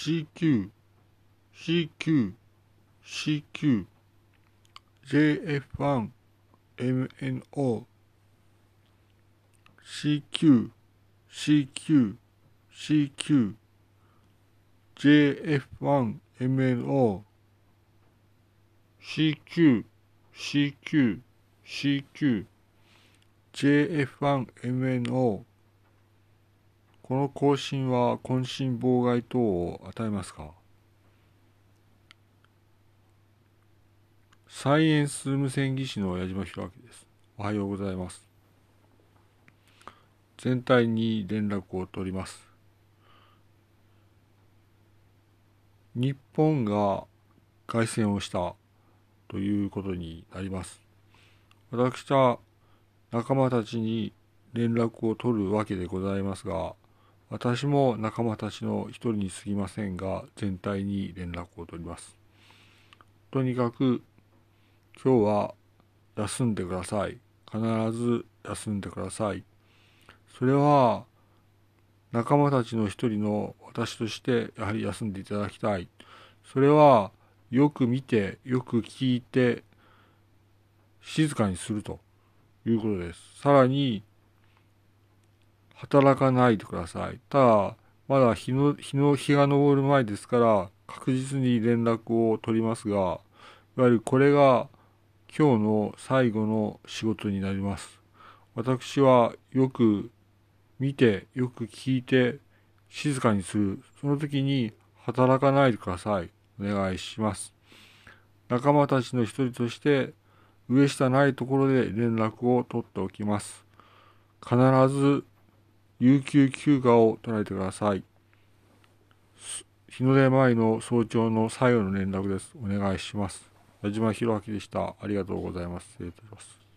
CQ、CQ、CQ、JF1、MNO、CQ、CQ、CQ、JF1、MNO、CQ、CQ、CQ、JF1、MNO、この更新は渾身妨害等を与えますか？サイエンス無線技師の矢島弘明です。おはようございます。全体に連絡を取ります。日本が凱旋をしたということになります。私は仲間たちに連絡を取るわけでございますが、私も仲間たちの一人に過ぎませんが、全体に連絡を取ります。とにかく、今日は休んでください。必ず休んでください。それは、仲間たちの一人の私として、やはり休んでいただきたい。それは、よく見て、よく聞いて、静かにするということです。さらに、働かないでください。ただ、まだ日の、日の、日が昇る前ですから、確実に連絡を取りますが、いわゆるこれが今日の最後の仕事になります。私はよく見て、よく聞いて、静かにする。その時に働かないでください。お願いします。仲間たちの一人として、上下ないところで連絡を取っておきます。必ず有給休暇を取られてください。日の出前の早朝の最後の連絡です。お願いします。矢島弘明でした。ありがとうございます。失礼いたします。